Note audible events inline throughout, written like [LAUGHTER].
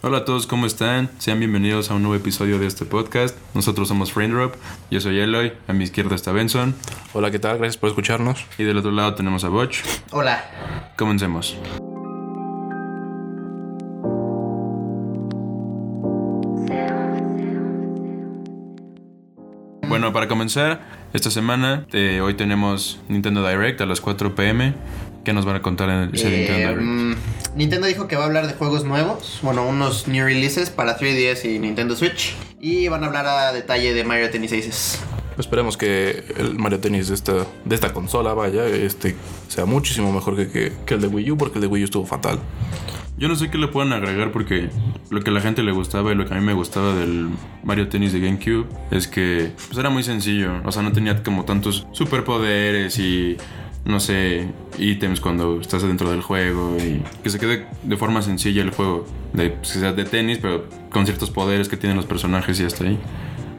Hola a todos, ¿cómo están? Sean bienvenidos a un nuevo episodio de este podcast. Nosotros somos Frame Yo soy Eloy. A mi izquierda está Benson. Hola, ¿qué tal? Gracias por escucharnos. Y del otro lado tenemos a Botch. Hola. Comencemos. Bueno, para comenzar, esta semana, eh, hoy tenemos Nintendo Direct a las 4 pm. ¿Qué nos van a contar en ese Eh, Nintendo Direct? mm, Nintendo dijo que va a hablar de juegos nuevos, bueno, unos new releases para 3DS y Nintendo Switch. Y van a hablar a detalle de Mario Tennis Aces. Esperemos que el Mario Tennis de esta, de esta consola, vaya, este, sea muchísimo mejor que, que, que el de Wii U, porque el de Wii U estuvo fatal. Yo no sé qué le pueden agregar porque lo que a la gente le gustaba y lo que a mí me gustaba del Mario Tennis de GameCube es que pues, era muy sencillo. O sea, no tenía como tantos superpoderes y no sé, ítems cuando estás dentro del juego y que se quede de forma sencilla el juego. De, pues, que sea de tenis, pero con ciertos poderes que tienen los personajes y hasta ahí.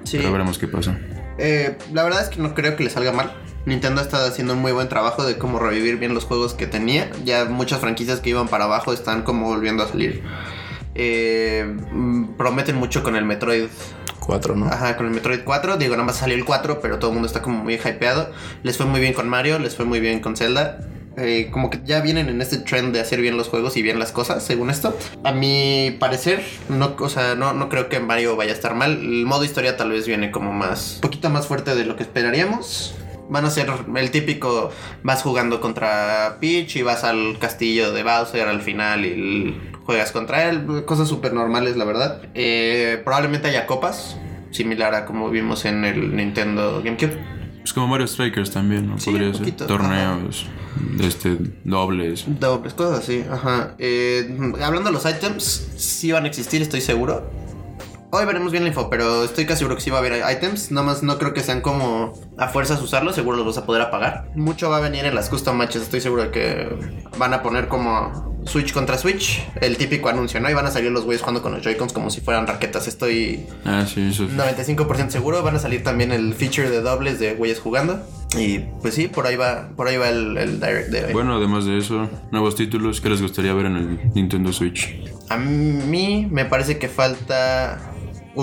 Sí. Pero veremos qué pasa. Eh, la verdad es que no creo que le salga mal. Nintendo ha estado haciendo un muy buen trabajo de cómo revivir bien los juegos que tenía. Ya muchas franquicias que iban para abajo están como volviendo a salir. Eh, mm, prometen mucho con el Metroid 4, ¿no? Ajá, con el Metroid 4. Digo, nada más salió el 4, pero todo el mundo está como muy hypeado. Les fue muy bien con Mario, les fue muy bien con Zelda. Eh, como que ya vienen en este trend de hacer bien los juegos y bien las cosas, según esto. A mi parecer, no, o sea, no, no creo que Mario vaya a estar mal. El modo historia tal vez viene como más, un poquito más fuerte de lo que esperaríamos. Van a ser el típico, vas jugando contra Peach y vas al castillo de Bowser al final y juegas contra él. Cosas súper normales, la verdad. Eh, probablemente haya copas, similar a como vimos en el Nintendo GameCube. Es como Mario Strikers también, ¿no? Sí, Podría ser. Torneos, este, dobles. Dobles, cosas así, ajá. Eh, hablando de los items, sí van a existir, estoy seguro. Hoy veremos bien la info, pero estoy casi seguro que sí va a haber items. Nada más no creo que sean como a fuerzas usarlos, seguro los vas a poder apagar. Mucho va a venir en las custom matches, estoy seguro de que van a poner como Switch contra Switch, el típico anuncio, ¿no? Y van a salir los güeyes jugando con los Joy-Cons como si fueran raquetas. Estoy Ah, sí, eso. 95% seguro. Van a salir también el feature de dobles de güeyes jugando. Y pues sí, por ahí va, por ahí va el, el direct de hoy. Bueno, además de eso, nuevos títulos que les gustaría ver en el Nintendo Switch. A mí me parece que falta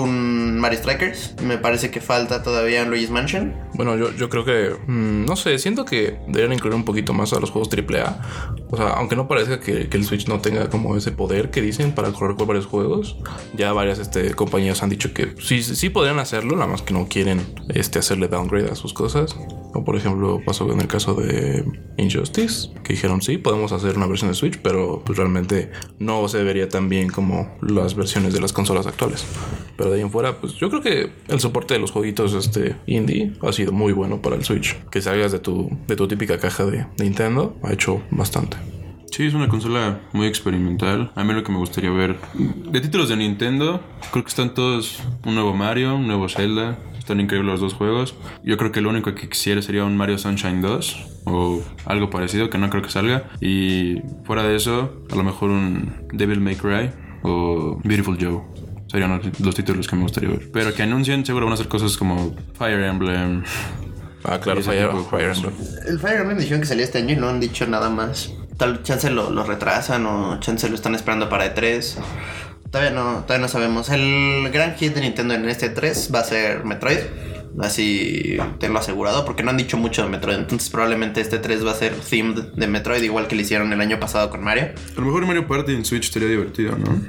un Mario Strikers. Me parece que falta todavía un Luigi's Mansion. Bueno, yo, yo creo que, mm, no sé, siento que deberían incluir un poquito más a los juegos AAA. O sea, aunque no parezca que, que el Switch no tenga como ese poder que dicen para correr con varios juegos, ya varias este, compañías han dicho que sí, sí podrían hacerlo, nada más que no quieren este, hacerle downgrade a sus cosas. O por ejemplo, pasó en el caso de Injustice, que dijeron sí, podemos hacer una versión de Switch, pero pues realmente no se vería tan bien como las versiones de las consolas actuales. Pero de ahí en fuera, pues yo creo que el soporte de los jueguitos este, indie ha sido muy bueno para el Switch. Que salgas de tu, de tu típica caja de Nintendo ha hecho bastante. Sí, es una consola muy experimental. A mí lo que me gustaría ver de títulos de Nintendo, creo que están todos un nuevo Mario, un nuevo Zelda. Están increíbles los dos juegos. Yo creo que lo único que quisiera sería un Mario Sunshine 2 o algo parecido, que no creo que salga. Y fuera de eso, a lo mejor un Devil May Cry o Beautiful Joe. Serían los- los títulos que me gustaría ver. Pero que anuncien, seguro van a hacer cosas como Fire Emblem. Ah, claro, Fire, Fire. Emblem. El Fire Emblem dijeron que salía este año y no han dicho nada más. Tal chance lo, lo retrasan o chance lo están esperando para E3. Todavía no, todavía no sabemos. El gran hit de Nintendo en este 3 va a ser Metroid. Así tenlo asegurado, porque no han dicho mucho de Metroid. Entonces, probablemente este 3 va a ser themed de Metroid, igual que lo hicieron el año pasado con Mario. A lo mejor Mario Party en Switch sería divertido, ¿no?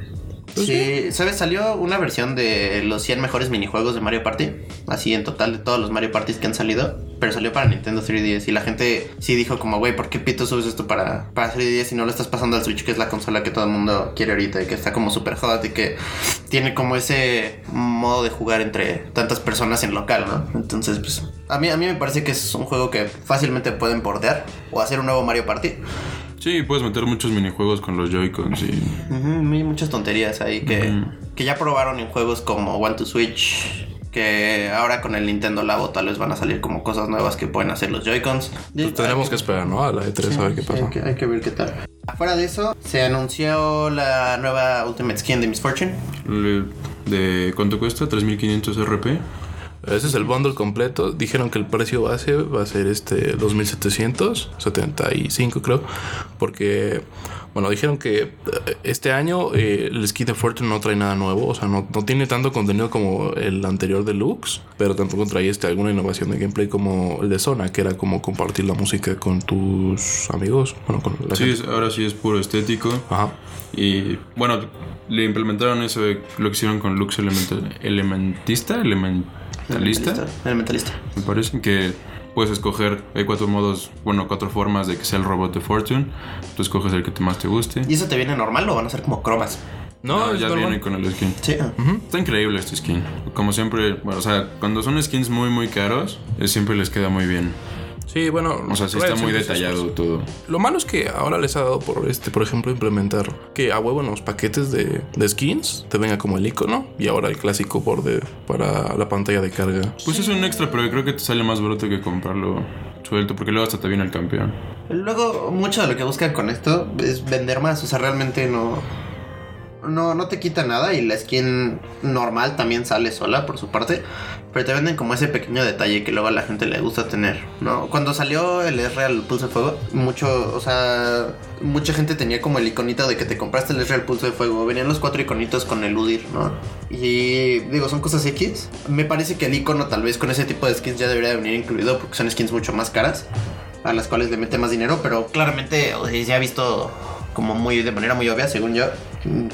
Sí, ¿sabes? Salió una versión de los 100 mejores minijuegos de Mario Party. Así en total de todos los Mario Parties que han salido. Pero salió para Nintendo 3DS. Y la gente sí dijo como, güey, ¿por qué pito subes esto para, para 3DS y no lo estás pasando al Switch? Que es la consola que todo el mundo quiere ahorita. Y que está como super hot. Y que tiene como ese modo de jugar entre tantas personas en local, ¿no? Entonces, pues... A mí, a mí me parece que es un juego que fácilmente pueden bordear. O hacer un nuevo Mario Party. Sí, puedes meter muchos minijuegos con los Joy-Cons y hay muchas tonterías ahí que, que ya probaron en juegos como One to Switch. Que ahora con el Nintendo Labo tal vez van a salir como cosas nuevas que pueden hacer los Joy-Cons. Pues tendremos que esperar, ¿no? A la E3 a ver qué Sí, pasa. hay, que, hay que ver qué tal. Afuera de eso, se anunció la nueva Ultimate Skin de Miss Fortune. Le- ¿De cuánto cuesta? 3500 RP. Ese es el bundle completo. Dijeron que el precio base va a ser este 2775 creo. Porque, Bueno, dijeron que eh, este año eh, el skin de Fortune no trae nada nuevo. O sea, no, no tiene tanto contenido como el anterior deluxe. Pero tampoco trae este, alguna innovación de gameplay como el de Zona, que era como compartir la música con tus amigos. Bueno, con la Sí, es- ahora sí es puro estético. Ajá. Y bueno, le implementaron eso de lo que hicieron con Lux Elementa- Elementista, Elementalista, Elementalista. me parece que puedes escoger, hay cuatro modos, bueno, cuatro formas de que sea el robot de Fortune. Tú escoges el que te más te guste. ¿Y eso te viene normal o van a ser como cromas? No, No, es ya normal. viene con el skin. Sí. ah. Está increíble este skin. Como siempre, bueno, o sea, cuando son skins muy, muy caros, eh, siempre les queda muy bien. Sí, bueno. O sea, sí está muy detallado todo. Lo malo es que ahora les ha dado por este, por ejemplo, implementar que a huevo en los paquetes de, de skins te venga como el icono y ahora el clásico borde para la pantalla de carga. Pues es un extra, pero creo que te sale más barato que comprarlo suelto, porque luego hasta te viene el campeón. Luego, mucho de lo que buscan con esto es vender más. O sea, realmente no. No, no te quita nada y la skin normal también sale sola por su parte. Pero te venden como ese pequeño detalle que luego a la gente le gusta tener, ¿no? Cuando salió el Real Pulse de Fuego, mucho, o sea, mucha gente tenía como el iconito de que te compraste el Real Pulse de Fuego. Venían los cuatro iconitos con el UDIR, ¿no? Y digo, son cosas X. Me parece que el icono tal vez con ese tipo de skins ya debería de venir incluido porque son skins mucho más caras a las cuales le mete más dinero, pero claramente se ha visto como muy de manera muy obvia, según yo,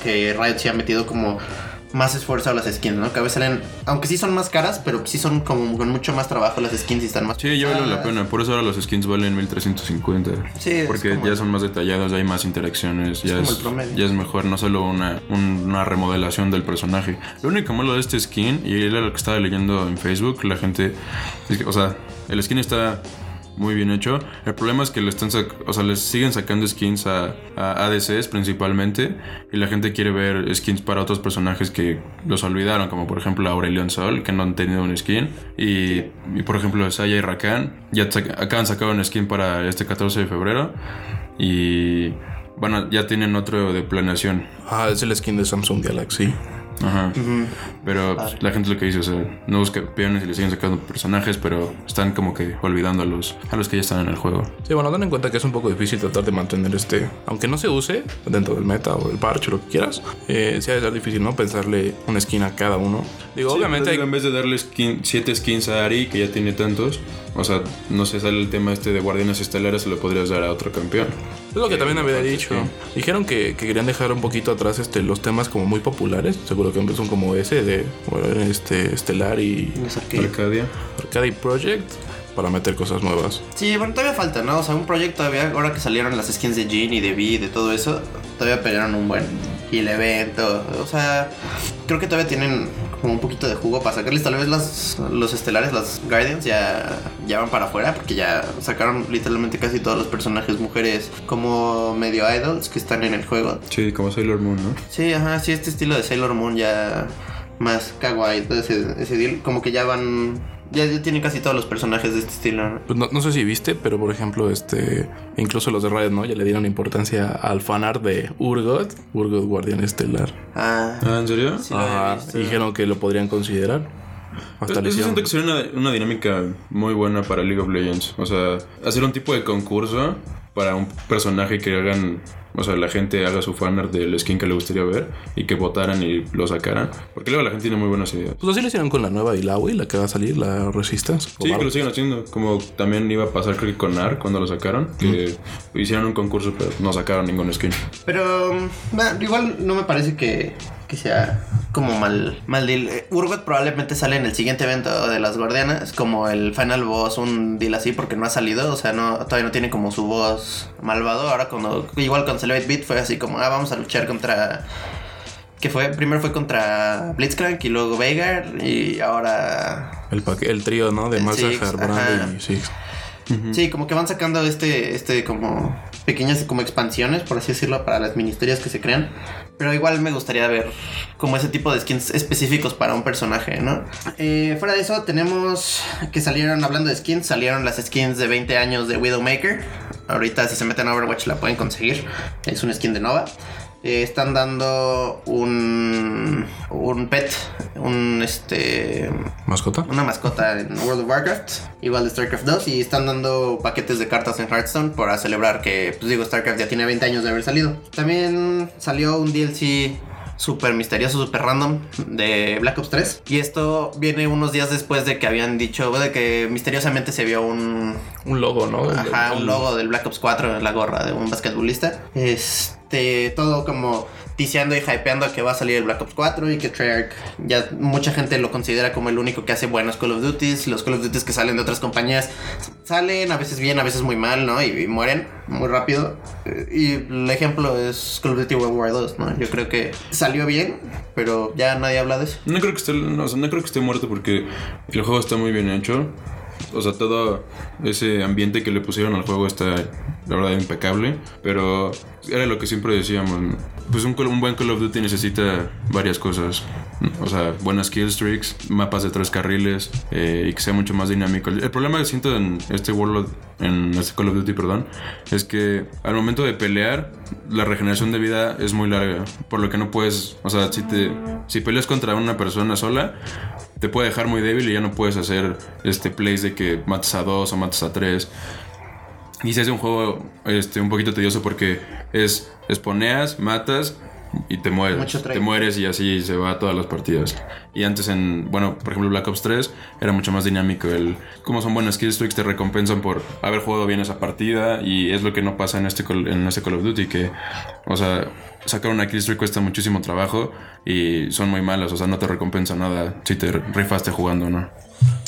que Riot sí ha metido como más esfuerzo a las skins, ¿no? Que a veces salen, aunque sí son más caras, pero sí son como con mucho más trabajo las skins y están más Sí, ya vale la pena. Por eso ahora los skins valen 1350. Sí, es Porque como ya son más detallados, ya hay más interacciones. ya, como es, el promedio. ya es mejor, no solo una, un- una remodelación del personaje. Lo único malo de este skin, y era lo que estaba leyendo en Facebook, la gente. es o sea, el skin está muy bien hecho. El problema es que le están o sea, les siguen sacando skins a, ADCs principalmente. Y la gente quiere ver skins para otros personajes que los olvidaron, como por ejemplo Aurelion Sol, que no han tenido un skin. Y, por ejemplo Saya y Rakan, ya sac- acaban de sacar un skin para este 14 de febrero. Y bueno, ya tienen otro de planeación. Ah, es el skin de Samsung Galaxy. Ajá. Ujú. Pero pues, la gente lo que dice, o sea, nuevos campeones y le siguen sacando personajes, pero están como que olvidando a los, a los que ya están en el juego. Sí, bueno, ten en cuenta que es un poco difícil tratar de mantener este, aunque no se use dentro del meta o del parche o lo que quieras, eh, sí ha de ser difícil, ¿no? Pensarle una skin a cada uno. Digo, obviamente hay, En vez de darle skin, siete skins a Ari, que ya tiene tantos, o sea, no se sale el tema este de guardianes estelares, se lo podrías dar a otro campeón. Es lo que también había Entonces, dicho. sí. Dijeron que, que querían dejar un poquito atrás este, los temas como muy populares. Seguro que son como ese de bueno, este, Estelar y. Arcadia. Arcade Project para meter cosas nuevas. Sí, bueno, todavía falta, ¿no? O sea, un proyecto todavía, ahora que salieron las skins de Jean y de Vi y de todo eso, todavía pelearon un buen. Y el evento, o sea, creo que todavía tienen como un poquito de jugo para sacarles. Tal vez las, los estelares, las Guardians, ya, ya van para afuera, porque ya sacaron literalmente casi todos los personajes mujeres como medio idols que están en el juego. Sí, como Sailor Moon, ¿no? Sí, ajá, sí, este estilo de Sailor Moon ya más kawaii, todo ese, ese deal, como que ya van. Ya, ya tienen casi todos los personajes de este estilo, ¿no? Pues no, no sé si viste, pero por ejemplo, este, incluso los de Riot, ¿no? Ya le dieron importancia al fanart de Urgot, Urgot Guardián Estelar. Ah, Ah, ¿en serio? sí Ajá, visto. dijeron que lo podrían considerar. Hasta hicieron- siento que sería una, una dinámica muy buena para League of Legends. O sea, hacer un tipo de concurso para un personaje que hagan, o sea, la gente haga su fanart del skin que le gustaría ver y que votaran y lo sacaran. Porque luego la gente tiene muy buenas ideas. Pues así lo hicieron con la nueva Ilawi, la que va a salir, la Resistance. Sí, que lo siguen haciendo. Como también iba a pasar creo que con AR cuando lo sacaron. Que hicieron un concurso pero no sacaron ningún skin. Pero mm, igual no me parece que, que sea como mal, mal deal. Eh, Urgot probablemente sale en el siguiente evento de las guardianas, como el final boss, un deal así, porque no ha salido, o sea, no todavía no tiene como su voz malvado. Ahora cuando, igual con Celebrate Beat fue así como, ah, vamos a luchar contra... Que fue, primero fue contra Blitzcrank y luego Veigar y ahora El, el trío, ¿no? De Massacre, Six, Brand y Six. Sí, como que van sacando este, este como pequeñas como expansiones, por así decirlo, para las ministerias que se crean. Pero igual me gustaría ver como ese tipo de skins específicos para un personaje, ¿no? Eh, fuera de eso, tenemos que salieron, hablando de skins, salieron las skins de 20 años de Widowmaker. Ahorita si se meten a Overwatch la pueden conseguir. Es un skin de Nova. Eh, están dando un, un pet, un este ¿Mascota? una mascota en World of Warcraft, igual de StarCraft 2 y están dando paquetes de cartas en Hearthstone para celebrar que pues digo StarCraft ya tiene 20 años de haber salido. También salió un DLC súper misterioso, súper random de Black Ops 3. Y esto viene unos días después de que habían dicho, de que misteriosamente se vio un, Un logo, ¿no? Ajá, un logo del Black Ops 4 en la gorra de un basquetbolista. Este, todo como ticiando y hypeando que va a salir el Black Ops 4 y que Treyarch ya mucha gente lo considera como el único que hace buenos Call of Duties. Los Call of Duties que salen de otras compañías salen a veces bien, a veces muy mal, ¿no? Y, y mueren muy rápido. Eh, Y el ejemplo es Call of Duty World War 2, ¿no? Yo creo que salió bien, pero ya nadie habla de eso. No creo que esté, no, o sea, no creo que esté muerto porque el juego está muy bien hecho. O sea, todo ese ambiente que le pusieron al juego está, la verdad, impecable. Pero era lo que siempre decíamos. Pues un, un buen Call of Duty necesita varias cosas. O sea, buenas kill streaks, mapas de tres carriles eh, y que sea mucho más dinámico. El problema que siento en este World, en este Call of Duty, perdón, es que al momento de pelear, la regeneración de vida es muy larga. Por lo que no puedes, o sea, si, te, si peleas contra una persona sola, te puede dejar muy débil y ya no puedes hacer este plays de que matas a dos o matas a tres. Y se hace un juego este, un poquito tedioso porque es esponeas, matas y te mueres. Te mueres y así se va a todas las partidas. Y antes en, bueno, por ejemplo Black Ops 3 era mucho más dinámico. El, como son buenas kill streaks te recompensan por haber jugado bien esa partida y es lo que no pasa en este, Call- en este Call of Duty que, o sea, sacar una kill streak cuesta muchísimo trabajo y son muy malas. O sea, no te recompensa nada si te rifaste jugando, ¿no?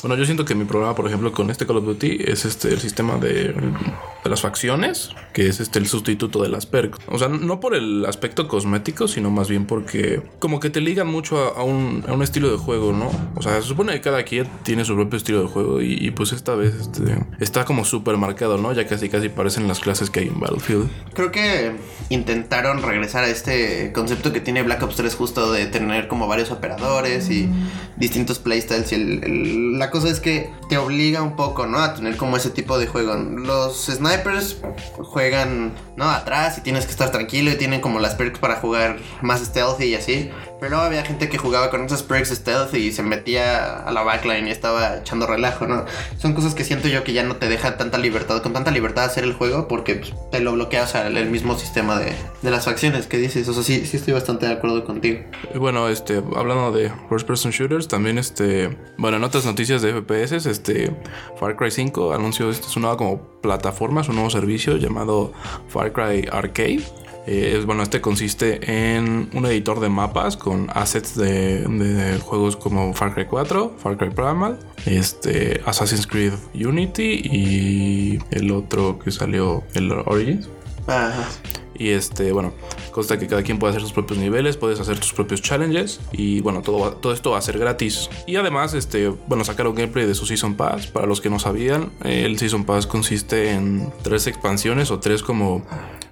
Bueno, yo siento que mi problema, por ejemplo, con este Call of Duty es este el sistema de, de las facciones, que es este el sustituto de las perks. O sea, no por el aspecto cosmético, sino más bien porque como que te ligan mucho a, un, a un estilo de juego, ¿no? O sea, se supone que cada quien tiene su propio estilo de juego y, y, pues esta vez este, está como súper marcado, ¿no? Ya casi casi parecen las clases que hay en Battlefield. Creo que intentaron regresar a este concepto que tiene Black Ops 3 justo de tener como varios operadores y distintos playstyles y el- la cosa es que te obliga un poco, ¿no? A tener como ese tipo de juego. Los snipers juegan, ¿no? Atrás y tienes que estar tranquilo y tienen como las perks para jugar más stealthy y así. Pero había gente que jugaba con esas perks stealthy y se metía a la backline y estaba echando relajo, ¿no? Son cosas que siento yo que ya no te dejan tanta libertad, con tanta libertad hacer el juego porque pues, te lo bloqueas al el mismo sistema de, de las facciones que dices. O sea, sí, sí estoy bastante de acuerdo contigo. Bueno, este, hablando de first person shooters, también este, bueno, en otras noticias de FPS, este, Far Cry 5 anunció este, su nueva como plataforma, su nuevo servicio llamado Far Cry Arcade. Eh, bueno, este consiste en un editor de mapas con assets de, de juegos como Far Cry 4, Far Cry Primal, este, Assassin's Creed Unity y el otro que salió, el Origins. Ajá. Y este, bueno, consta que cada quien puede hacer sus propios niveles, puedes hacer tus propios challenges y bueno, todo, todo esto va a ser gratis. Y además, este, bueno, sacaron gameplay de su Season Pass. Para los que no sabían, el Season Pass consiste en tres expansiones o tres como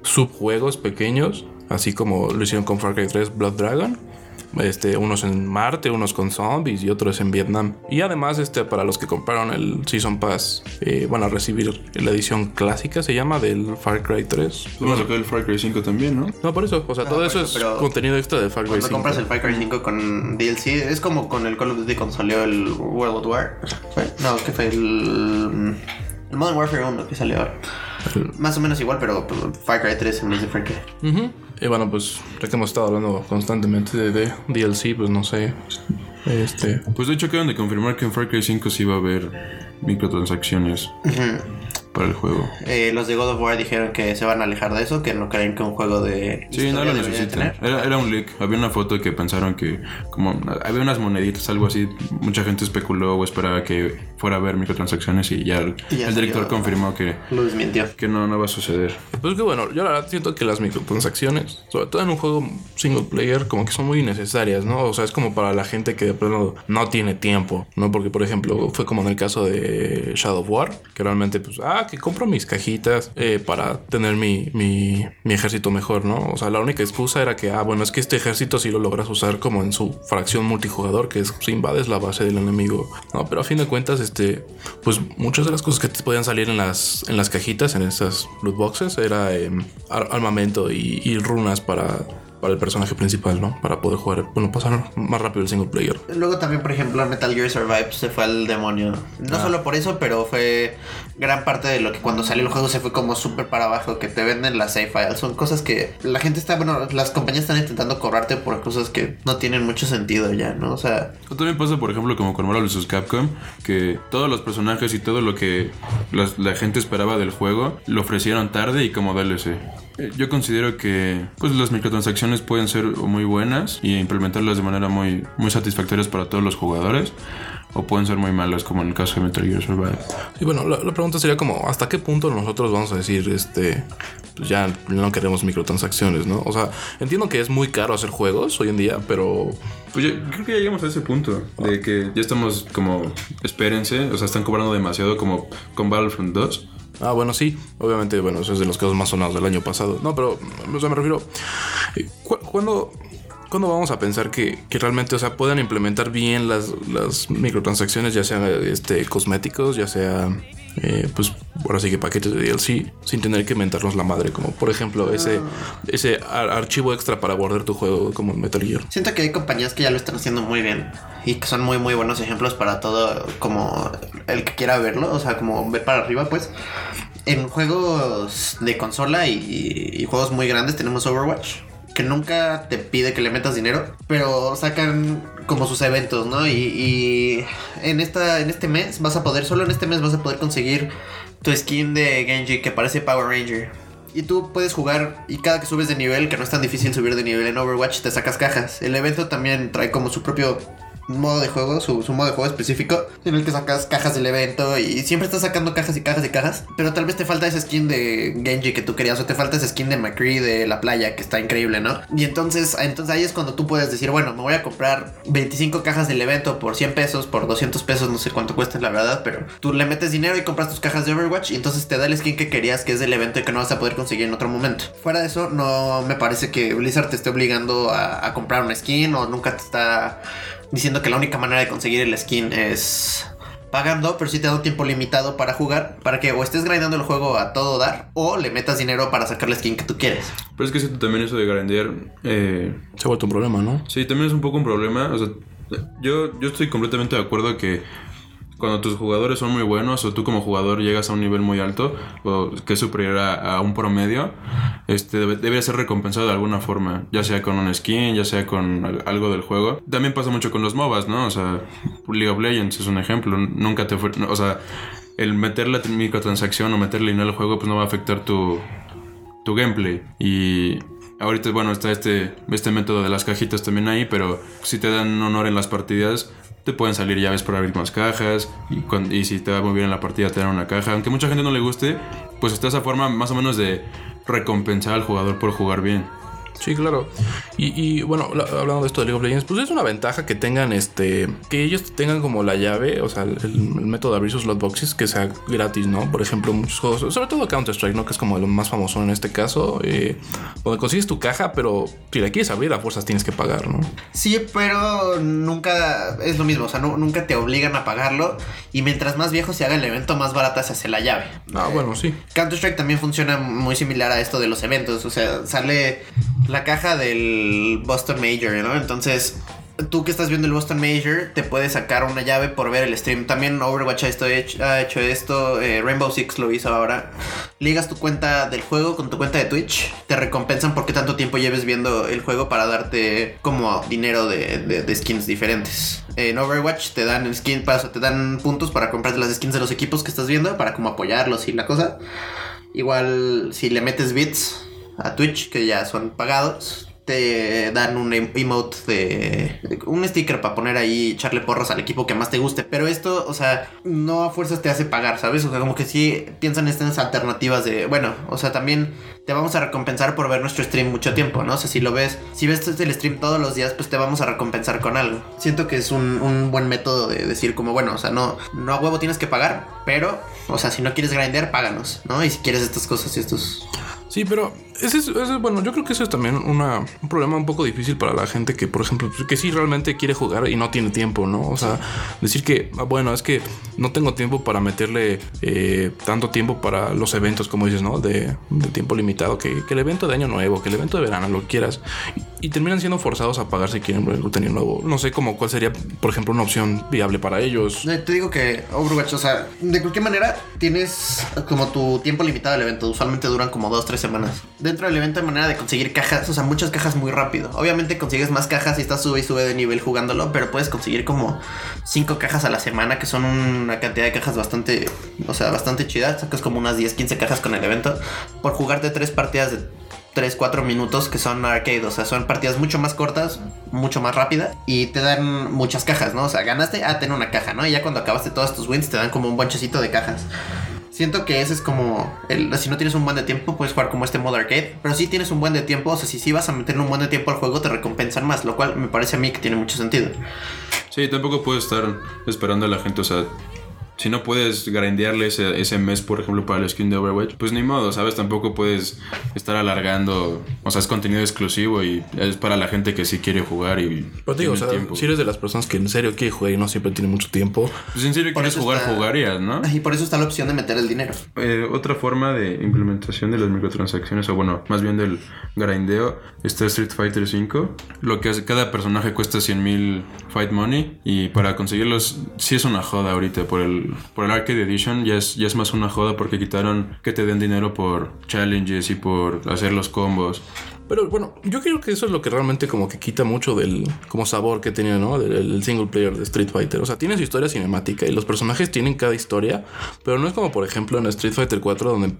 subjuegos pequeños, así como lo hicieron con Far Cry 3 Blood Dragon. Este, unos en Marte, unos con zombies y otros en Vietnam. Y además, este, para los que compraron el Season Pass, eh, van a recibir la edición clásica, se llama, del Far Cry 3. Van a sacar el Far Cry 5 también, ¿no? No, por eso. O sea, Ah, todo eso eso, es contenido extra de Far Cry Cuando 5. compras el Far Cry 5 con DLC, es como con el Call of Duty cuando salió el World at War. ¿Fue? No, que fue el, el Modern Warfare 1 que salió ahora. Más o menos igual, pero Far Cry 3 en vez de Far Cry. Ujú. Y bueno, pues ya que hemos estado hablando constantemente de, de DLC, pues no sé. Este. Pues de hecho acaban de confirmar que en Far Cry 5 sí va a haber microtransacciones para el juego. Eh, los de God of War dijeron que se van a alejar de eso, que no creen que un juego de. Sí, no lo necesitan. Era, era un leak. Había una foto que pensaron que como había unas moneditas, algo así. Mucha gente especuló o esperaba que fuera a haber microtransacciones y ya el, Y ya el director salió. confirmó que, Lo desmintió. que no, no va a suceder. Pues que bueno, yo la verdad siento que las microtransacciones, sobre todo en un juego single player, como que son muy innecesarias, ¿no? O sea, es como para la gente que de pronto no tiene tiempo, ¿no? Porque, por ejemplo, fue como en el caso de Shadow of War, que realmente, pues, ah, que compro mis cajitas eh, para tener mi, mi, mi ejército mejor, ¿no? O sea, la única excusa era que, ah, bueno, es que este ejército sí lo logras usar como en su fracción multijugador, que es si invades la base del enemigo, ¿no? Pero a fin de cuentas, este, pues muchas de las cosas que te podían salir en las, en las cajitas, en esas loot boxes, era em, ar- armamento y runas para, para el personaje principal, ¿no? Para poder jugar, bueno, pasar más rápido el single player. Luego también, por ejemplo, Metal Gear Survive se fue al demonio. No Ah. solo por eso, pero fue gran parte de lo que cuando salió el juego se fue como súper para abajo, que te venden las save files. Son cosas que la gente está, bueno, las compañías están intentando cobrarte por cosas que no tienen mucho sentido ya, ¿no? O sea, también pasa, por ejemplo, como con Marvel vs. Capcom, que todos los personajes y todo lo que las- la gente esperaba del juego lo ofrecieron tarde y como DLC. Eh, Yo considero que pues las microtransacciones pueden ser muy buenas y implementarlas de manera muy, muy satisfactorias para todos los jugadores o pueden ser muy malas como en el caso de Metal Gear Survive. Y bueno, la, la pregunta sería como, ¿hasta qué punto nosotros vamos a decir, este, pues ya no queremos microtransacciones, ¿no? O sea, entiendo que es muy caro hacer juegos hoy en día, pero Pues yo creo que ya llegamos a ese punto de que ya estamos como, espérense, o sea, están cobrando demasiado como con Battlefront 2. Ah, bueno, sí. Obviamente, bueno, eso es de los casos más sonados del año pasado. No, pero, o sea, me refiero. eh, ¿cu- ¿Cuándo, cuándo vamos a pensar que, que realmente, o sea, puedan implementar bien las, las microtransacciones, ya sean este, cosméticos, ya sea. Eh, pues ahora sí que paquetes de DLC sin tener que inventarnos la madre como por ejemplo ese ese ar- archivo extra para guardar tu juego como Metal Gear siento que hay compañías que ya lo están haciendo muy bien y que son muy, muy buenos ejemplos para todo, como el que quiera verlo, o sea, como ver para arriba, pues. En juegos de consola y, y juegos muy grandes tenemos Overwatch. Que nunca te pide que le metas dinero, pero sacan como sus eventos, ¿no? Y, en, esta, en este mes vas a poder, solo en este mes vas a poder conseguir tu skin de Genji que parece Power Ranger. Y tú puedes jugar y cada que subes de nivel, que no es tan difícil subir de nivel en Overwatch, te sacas cajas. El evento también trae como su propio modo de juego, su, su modo de juego específico, en el que sacas cajas del evento y siempre estás sacando cajas y cajas y cajas. Pero tal vez te falta esa skin de Genji que tú querías o te falta esa skin de McCree de la playa que está increíble, ¿no? Y entonces, entonces ahí es cuando tú puedes decir, bueno, me voy a comprar 25 cajas del evento por 100 pesos, por 200 pesos, no sé cuánto cuesta la verdad, pero tú le metes dinero y compras tus cajas de Overwatch y entonces te da el skin que querías, que es del evento y que no vas a poder conseguir en otro momento. Fuera de eso, no me parece que Blizzard te esté obligando a, a comprar una skin o nunca te está diciendo que la única manera de conseguir el skin es pagando, pero sí te da un tiempo limitado para jugar, para que o estés grindando el juego a todo dar o le metas dinero para sacar la skin que tú quieres. Pero es que siento también eso de grandear. Eh, se ha vuelto un problema no sí, también es un poco un problema. O sea, yo, yo estoy completamente de acuerdo que cuando tus jugadores son muy buenos o tú como jugador llegas a un nivel muy alto o que es superior a, un promedio, este debe, debería ser recompensado de alguna forma, ya sea con un skin, ya sea con al- algo del juego. También pasa mucho con los MOBAs, ¿no? O sea, League of Legends es un ejemplo. Nunca te fue, o sea, el meter la microtransacción o meterle dinero al juego pues no va a afectar tu, tu gameplay. Y ahorita, bueno, está este, este método de las cajitas también ahí, pero si te dan honor en las partidas, te pueden salir llaves para abrir más cajas. Y, cuan- y si te va muy bien en la partida, te dan una caja. Aunque mucha gente no le guste, pues está esa forma más o menos de recompensar al jugador por jugar bien. Sí, claro. Y, y, bueno, la- hablando de esto de League of Legends, pues es una ventaja que tengan este. Que ellos tengan como la llave, o sea, el, el método de abrir sus slot boxes que sea gratis, ¿no? Por ejemplo, muchos juegos, sobre todo Counter-Strike, ¿no? Que es como el más famoso en este caso, eh, donde consigues tu caja, pero si la quieres abrir a fuerzas tienes que pagar, ¿no? Sí, pero nunca es lo mismo, o sea, nu- nunca te obligan a pagarlo y mientras más viejo se haga el evento, más barata se hace la llave. Ah, bueno, sí. Counter-Strike también funciona muy similar a esto de los eventos. O sea, sale la caja del Boston Major, ¿no? Entonces, tú que estás viendo el Boston Major, te puedes sacar una llave por ver el stream. También Overwatch ha, hecho, esto. eh, Rainbow Six lo hizo ahora. Ligas tu cuenta del juego con tu cuenta de Twitch. Te recompensan porque tanto tiempo lleves viendo el juego para darte como dinero de, skins diferentes. En Overwatch te dan skin, para, te dan puntos para comprarte las skins de los equipos que estás viendo para como apoyarlos y la cosa. Igual si le metes bits a Twitch, que ya son pagados, te dan un em- emote de, un sticker para poner ahí echarle porros al equipo que más te guste. Pero esto, o sea, no a fuerzas te hace pagar, ¿sabes? O sea, como que sí piensan en estas alternativas de, bueno, o sea, también te vamos a recompensar por ver nuestro stream mucho tiempo, ¿no? O sea, si lo ves, si ves el stream todos los días, pues te vamos a recompensar con algo. Siento que es un, un buen método de decir como, bueno, o sea, no, no a huevo tienes que pagar, pero, o sea, si no quieres grindar, páganos, ¿no? Y si quieres estas cosas y estos... Sí, pero ese es, ese es- bueno, yo creo que eso es también una, un problema un poco difícil para la gente que, por ejemplo, que sí realmente quiere jugar y no tiene tiempo, ¿no? O sea, decir que, ah, bueno, es que no tengo tiempo para meterle eh, tanto tiempo para los eventos, como dices, ¿no? De, de tiempo limitado, que, el evento de año nuevo, que el evento de verano, lo que quieras. Y, terminan siendo forzados a pagar si quieren el contenido nuevo. No sé cómo, cuál sería, por ejemplo, una opción viable para ellos. Te digo que Overwatch, o sea, de cualquier manera tienes como tu tiempo limitado del evento. Usualmente duran como dos, tres semanas. Dentro del evento hay manera de conseguir cajas, o sea, muchas cajas muy rápido. Obviamente consigues más cajas y estás sube y sube de nivel jugándolo, pero puedes conseguir como cinco cajas a la semana, que son una cantidad de cajas bastante, o sea, bastante chida. Sacas como unas 10, 15 cajas con el evento por jugarte tres partidas de 3, 4 minutos que son arcade, o sea, son partidas mucho más cortas, mucho más rápidas y te dan muchas cajas, ¿no? O sea, ganaste, ah, ten una caja, ¿no? Y ya cuando acabaste todos tus wins te dan como un bonchecito de cajas. Siento que ese es como, el, si no tienes un buen de tiempo, puedes jugar como este modo arcade, pero si tienes un buen de tiempo, o sea, si vas a meterle un buen de tiempo al juego, te recompensan más, lo cual me parece a mí que tiene mucho sentido. Sí, tampoco puedes estar esperando a la gente, o sea, si no puedes grindearle ese, ese mes, por ejemplo, para el skin de Overwatch, pues ni modo, ¿sabes? Tampoco puedes estar alargando, o sea, es contenido exclusivo y es para la gente que sí quiere jugar y Pero digo, o tiene sea, tiempo. si eres de las personas que en serio quiere jugar y no siempre tiene mucho tiempo, Pues en serio Por quieres eso jugar, está- jugarías, ¿no? [LAUGHS] Y por eso está la opción de meter el dinero. Eh, otra forma de implementación de las microtransacciones, o bueno, más bien del grindeo, está Street Fighter V. Lo que hace, cada personaje cuesta 100 mil Fight Money y para conseguirlos sí es una joda ahorita. Por el, por el Arcade Edition ya es, ya es más una joda porque quitaron que te den dinero por challenges y por hacer los combos. Pero bueno, yo creo que eso es lo que realmente como que quita mucho del como sabor que tenía, ¿no? Del, single player de Street Fighter. O sea, tiene su historia cinemática y los personajes tienen cada historia, pero no es como por ejemplo en Street Fighter 4 donde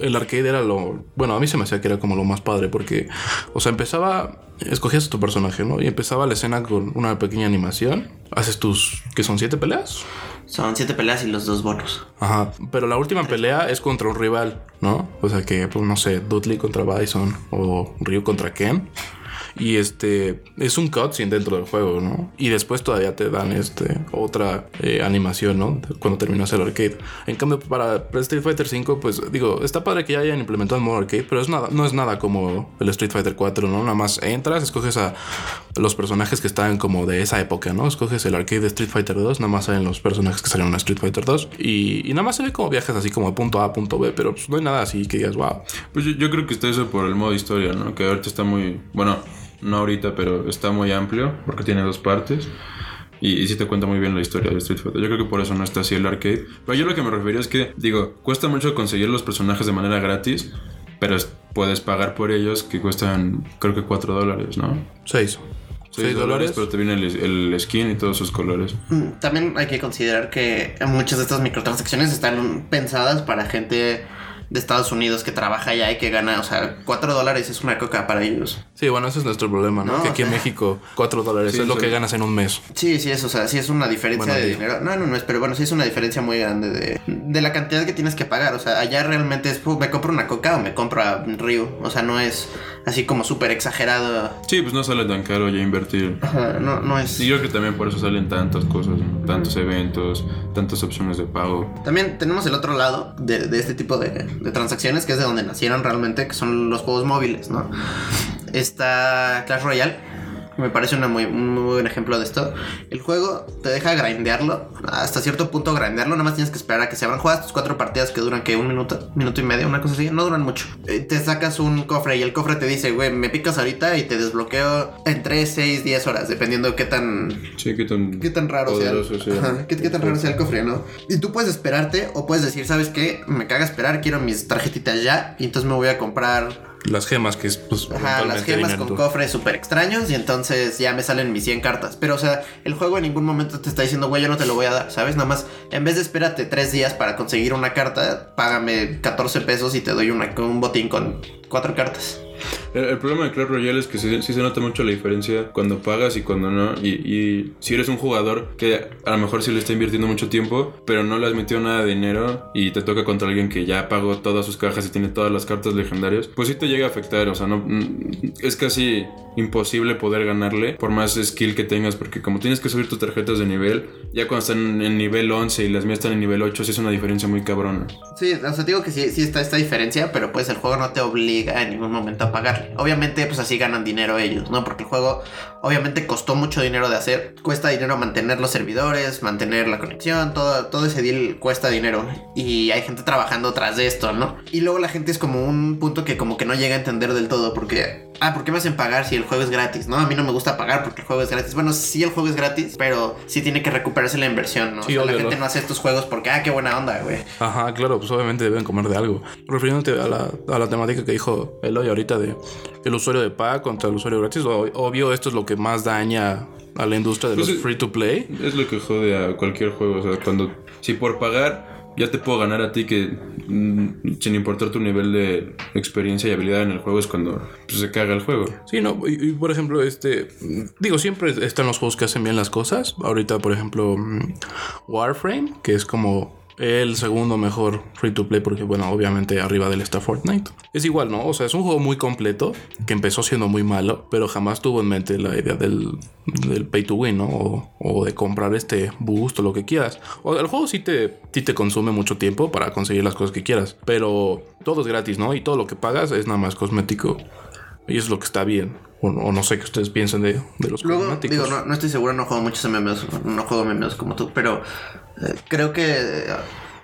el arcade era lo... Bueno, a mí se me hacía que era como lo más padre porque, o sea, empezaba, escogías a tu personaje, ¿no? Y empezaba la escena con una pequeña animación. Haces tus, que son siete peleas. Son siete peleas y los dos bonos. Ajá, pero la última pelea es contra un rival, ¿no? O sea que, pues no sé, Dudley contra Bison o Ryu contra Ken. Y este es un cutscene dentro del juego, ¿no? Y después todavía te dan este otra eh, animación, ¿no? Cuando terminas el arcade. En cambio, para Street Fighter 5, pues digo, está padre que ya hayan implementado el modo arcade, pero es nada, no es nada como el Street Fighter 4, ¿no? Nada más entras, escoges a los personajes que están como de esa época, ¿no? Escoges el arcade de Street Fighter 2, nada más salen los personajes que salieron en Street Fighter 2 y, y nada más se ve como viajes así como punto A a punto B, pero pues no hay nada así que digas, wow. Pues yo, yo creo que está eso por el modo historia, ¿no? Que ahorita está muy. Bueno, no ahorita, pero está muy amplio porque tiene dos partes. Y, y sí te cuenta muy bien la historia de Street Fighter. Yo creo que por eso no está así el arcade. Pero yo lo que me refería es que, digo, cuesta mucho conseguir los personajes de manera gratis. Pero es- puedes pagar por ellos que cuestan, creo que 4 dólares, ¿no? 6. 6 dólares. Pero te viene el, el skin y todos sus colores. Mm, También hay que considerar que muchas de estas microtransacciones están pensadas para gente de Estados Unidos que trabaja allá y que gana, o sea, 4 dólares es una coca para ellos. Sí, bueno, ese es nuestro problema, ¿no? No, que aquí en México 4 dólares Sí, es lo que ganas en un mes. Sí, sí es, o sea, sí es una diferencia Bueno, de digo. dinero. No, no, no es, pero bueno, sí es una diferencia muy grande de, de la cantidad que tienes que pagar. O sea, allá realmente es, "Pu, me compro una coca o me compro a Ryu. O sea, no es así como súper exagerado. Sí, pues no sale tan caro ya invertir. Ajá, no, no es. Y yo creo que también por eso salen tantas cosas, ¿no? tantos eventos, tantas opciones de pago. También tenemos el otro lado de, de este tipo de, de transacciones, que es de donde nacieron realmente, que son los juegos móviles, ¿no? Está Clash Royale. Me parece una muy, un muy buen ejemplo de esto. El juego te deja grindearlo. Hasta cierto punto grindearlo. Nada más tienes que esperar a que se abran. Juegas tus cuatro partidas que duran que un minuto, minuto y medio, una cosa así. No duran mucho. Eh, te sacas un cofre y el cofre te dice, güey, me picas ahorita y te desbloqueo en 3, 6, 10 horas. Dependiendo de qué tan Sí, qué tan, qué tan raro sea. Ajá, ¿Qué, qué tan raro sea el cofre, ¿no? Y tú puedes esperarte o puedes decir, ¿sabes qué? Me caga esperar, quiero mis tarjetitas ya. Y entonces me voy a comprar Las gemas, que es pues ajá, las gemas con cofres súper extraños. Y entonces ya me salen mis 100 cartas. Pero, o sea, el juego en ningún momento te está diciendo, güey, yo no te lo voy a dar, ¿sabes? Nada más, en vez de espérate 3 días para conseguir una carta, págame 14 pesos y te doy una, un botín con 4 cartas. El, problema de Clash Royale es que sí, se nota mucho la diferencia cuando pagas y cuando no. Y, si eres un jugador que a lo mejor sí le está invirtiendo mucho tiempo, pero no le has metido nada de dinero y te toca contra alguien que ya pagó todas sus cajas y tiene todas las cartas legendarias, pues sí te llega a afectar. O sea, no es casi imposible poder ganarle por más skill que tengas, porque como tienes que subir tus tarjetas de nivel, ya cuando están en nivel 11 y las mías están en nivel 8, sí es una diferencia muy cabrona. Sí, o sea, digo que sí, sí está esta diferencia, pero pues el juego no te obliga en ningún momento a pagarle. Obviamente, pues así ganan dinero ellos, ¿no? Porque el juego obviamente costó mucho dinero de hacer. Cuesta dinero mantener los servidores, mantener la conexión, todo, todo ese deal cuesta dinero. Y hay gente trabajando tras de esto, ¿no? Y luego la gente es como un punto que como que no llega a entender del todo, porque, ah, ¿por qué me hacen pagar si el juego es gratis? No, a mí no me gusta pagar porque el juego es gratis. Bueno, sí el juego es gratis, pero sí tiene que recuperarse la inversión, ¿no? Sí, o sea, la gente ¿no? no hace estos juegos porque, ah, qué buena onda, güey. Ajá, claro, pues obviamente deben comer de algo. Refiriéndote a la, a la temática que dijo Eloy ahorita de el usuario de paga contra el usuario gratis, obvio esto es lo que más daña a la industria de Pues los free to play. Es lo que jode a cualquier juego. O sea, cuando. Si por pagar ya te puedo ganar a ti, que mm, sin importar tu nivel de experiencia y habilidad en el juego, es cuando pues, se caga el juego. Sí, no, y, y, por ejemplo, este, digo, siempre están los juegos que hacen bien las cosas. Ahorita, por ejemplo, mm, Warframe, que es como el segundo mejor free to play, porque bueno, obviamente arriba del está Fortnite. Es igual, ¿no? O sea, es un juego muy completo, que empezó siendo muy malo, pero jamás tuvo en mente la idea del, del pay to win, ¿no? O, o de comprar este boost o lo que quieras. O el juego sí te, sí te consume mucho tiempo para conseguir las cosas que quieras, pero todo es gratis, ¿no? Y todo lo que pagas es nada más cosmético. Y es lo que está bien. O, o no sé qué ustedes piensan de, de los Luego, cosméticos. digo, no, no estoy seguro, no juego muchos MMOs, no juego MMOs como tú, pero creo que,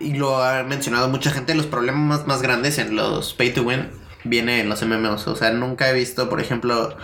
y lo ha mencionado mucha gente, los problemas más, más grandes en los pay to win viene en los MMOs. O sea, nunca he visto, por ejemplo,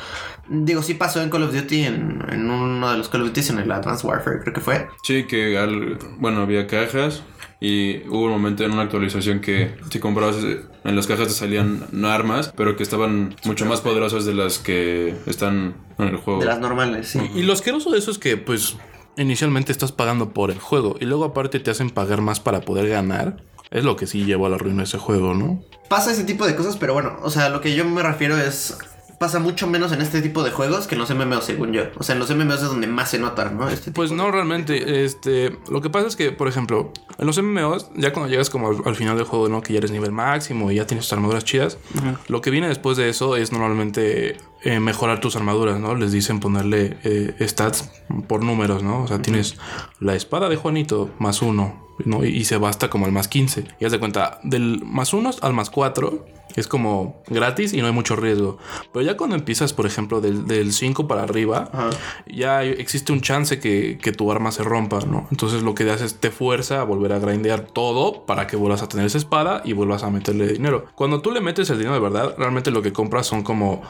digo, sí pasó en Call of Duty, en, en uno de los Call of Duty, en el Advanced Warfare, creo que fue. Sí, que al, bueno, había cajas y hubo un momento en una actualización que si comprabas en las cajas te salían armas, pero que estaban mucho más poderosas de las que están en el juego. De las normales, sí. Y lo asqueroso de eso es que, pues, inicialmente estás pagando por el juego y luego aparte te hacen pagar más para poder ganar. Es lo que sí llevó a la ruina ese juego, ¿no? Pasa ese tipo de cosas, pero bueno, o sea, lo que yo me refiero es. Pasa mucho menos en este tipo de juegos que en los MMOs, según yo. O sea, en los MMOs es donde más se nota, ¿no? Este Pues no realmente, este, lo que pasa es que, por ejemplo, en los MMOs, ya cuando llegas como al, al final del juego, ¿no? Que ya eres nivel máximo y ya tienes tus armaduras chidas, lo que viene después de eso es normalmente eh, mejorar tus armaduras, ¿no? Les dicen ponerle eh, stats por números, ¿no? O sea, tienes la espada de Juanito más uno, ¿no? Y, y se basta como al más 15. Y haz de cuenta, del más uno al más 4 es como gratis y no hay mucho riesgo. Pero ya cuando empiezas, por ejemplo, del, del 5 para arriba, Ajá. ya existe un chance que, que tu arma se rompa, ¿no? Entonces lo que haces te fuerza a volver a grindear todo para que vuelvas a tener esa espada y vuelvas a meterle dinero. Cuando tú le metes el dinero de verdad, realmente lo que compras son como...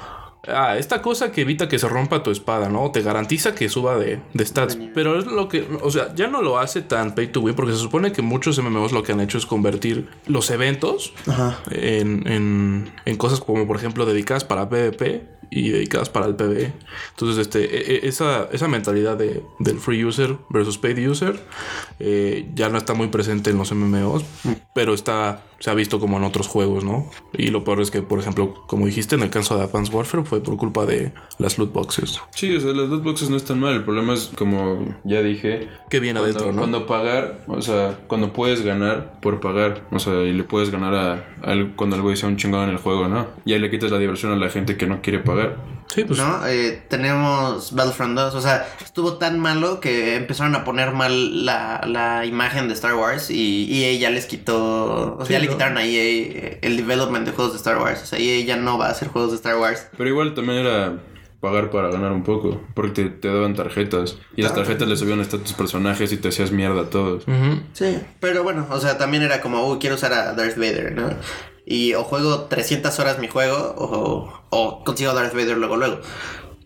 Ah, esta cosa que evita que se rompa tu espada, ¿no? Te garantiza que suba de, de stats. Pero es lo que, o sea, ya no lo hace tan pay to win porque se supone que muchos MMOs lo que han hecho es convertir los eventos Ajá. en, en, en cosas como por ejemplo dedicadas para PvP y dedicadas para el PvE. Entonces, este, e- e- esa, esa mentalidad de, del free user versus paid user eh, ya no está muy presente en los MMOs, pero está, se ha visto como en otros juegos, ¿no? Y lo peor es que, por ejemplo, como dijiste, en el caso de Advanced Warfare fue por culpa de las loot boxes. Sí, o sea, las dos boxes no están mal. El problema es, como ya dije, Que viene cuando, adentro, ¿no? cuando pagar, o sea, cuando puedes ganar por pagar, o sea, y le puedes ganar a, cuando algo sea un chingón en el juego, ¿no? Y ahí le quitas la diversión a la gente que no quiere pagar. Sí, pues ¿No? Eh, tenemos Battlefront 2. O sea, estuvo tan malo que empezaron a poner mal la, la imagen de Star Wars y EA ya les quitó. O sea, Sí, ya le quitaron a EA el development de juegos de Star Wars. O sea, EA ya no va a hacer juegos de Star Wars. Pero igual también era pagar para ganar un poco, porque te, te daban tarjetas. Y las tarjetas le subían hasta tus personajes y te hacías mierda a todos. Sí, pero bueno, o sea, también era como, uy, quiero usar a Darth Vader, ¿no? Y o juego 300 horas mi juego o, o consigo Darth Vader luego, luego.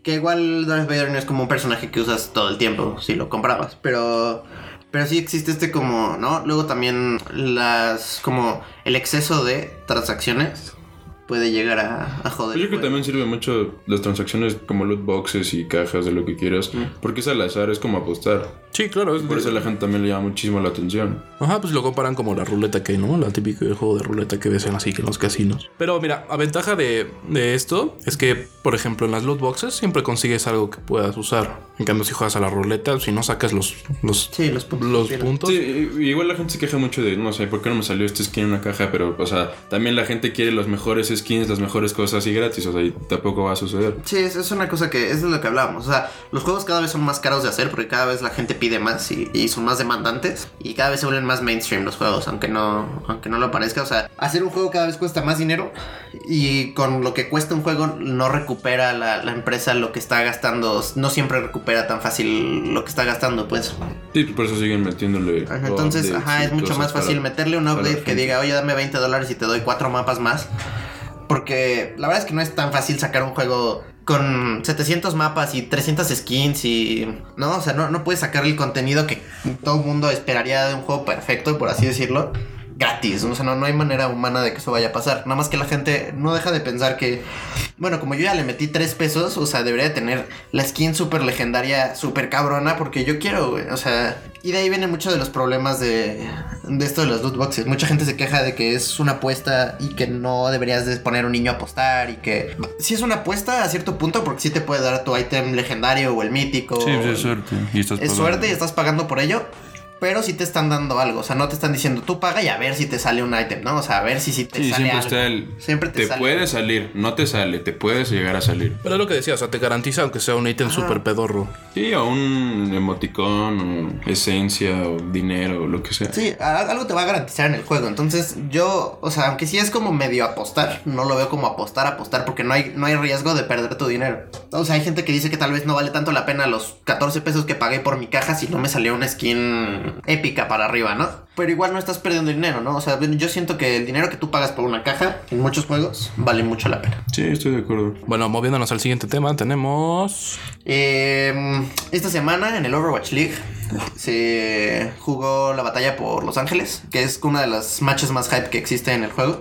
Que igual Darth Vader no es como un personaje que usas todo el tiempo, si lo comprabas, pero... Pero sí existe este como, ¿no? Luego también las, como el exceso de transacciones puede llegar a, a joder. Pues yo creo que también sirve mucho las transacciones como loot boxes y cajas de lo que quieras. Porque es al azar, es como apostar. Sí, claro. Es Por eso a la gente también le llama muchísimo la atención. Ajá, pues lo comparan como la ruleta que hay, ¿no? La típica juego de ruleta que ves en así que en los casinos. Pero mira, a ventaja de, de esto es que, por ejemplo, en las loot boxes siempre consigues algo que puedas usar. En cambio, si juegas a la ruleta, si no sacas los, los, Sí, los puntos. los puntos. Sí, igual la gente se queja mucho de, no sé, ¿por qué no me salió este skin en una caja? Pero, o sea, también la gente quiere los mejores skins, las mejores cosas y gratis. O sea, y tampoco va a suceder. Sí, es, es una cosa que es de lo que hablábamos. O sea, los juegos cada vez son más caros de hacer porque cada vez la gente pide más y, y son más demandantes. Y cada vez se vuelven más mainstream los juegos, aunque no, aunque no lo parezca. O sea, hacer un juego cada vez cuesta más dinero y con lo que cuesta un juego no recupera la, la empresa lo que está gastando. No siempre recupera tan fácil lo que está gastando, pues. Sí, por eso siguen metiéndole. Ajá, Entonces, ajá, es mucho más fácil para- meterle un update que diga, oye, dame 20 dólares y te doy cuatro mapas más. Porque la verdad es que no es tan fácil sacar un juego con 700 mapas y 300 skins y... No, o sea, no, no puedes sacar el contenido que todo el mundo esperaría de un juego perfecto, por así decirlo. Gratis, o sea, no, no hay manera humana de que eso vaya a pasar. Nada más que la gente no deja de pensar que, bueno, como yo ya le metí 3 pesos, o sea, debería de tener la skin súper legendaria, súper cabrona, porque yo quiero, güey. O sea, y de ahí vienen muchos de los problemas de, de esto de los loot boxes. Mucha gente se queja de que es una apuesta y que no deberías de poner un niño a apostar y que... Sí es una apuesta a cierto punto porque sí te puede dar tu ítem legendario o el mítico. Sí, pues es suerte. Y estás Es pagando. suerte y estás pagando por ello. Pero sí te están dando algo. O sea, no te están diciendo tú paga y a ver si te sale un ítem, ¿no? O sea, a ver si, si te Sí, sale siempre algo. está el. Siempre te te sale. puede salir, no te sale, te puedes llegar a salir. Pero es lo que decía, o sea, te garantiza aunque sea un ítem súper pedorro. Sí, o un emoticón, o esencia, o dinero, o lo que sea. Sí, a- algo te va a garantizar en el juego. Entonces, yo, o sea, aunque sí es como medio apostar, no lo veo como apostar, apostar, porque no hay, no hay riesgo de perder tu dinero. O sea, hay gente que dice que tal vez no vale tanto la pena los 14 pesos que pagué por mi caja si no me salió una skin épica para arriba, ¿no? Pero igual no estás perdiendo dinero, ¿no? O sea, yo siento que el dinero que tú pagas por una caja en muchos juegos vale mucho la pena. Sí, estoy de acuerdo. Bueno, moviéndonos al siguiente tema, tenemos. Eh, esta semana en el Overwatch League se jugó la batalla por Los Ángeles, que es una de las matches más hype que existe en el juego.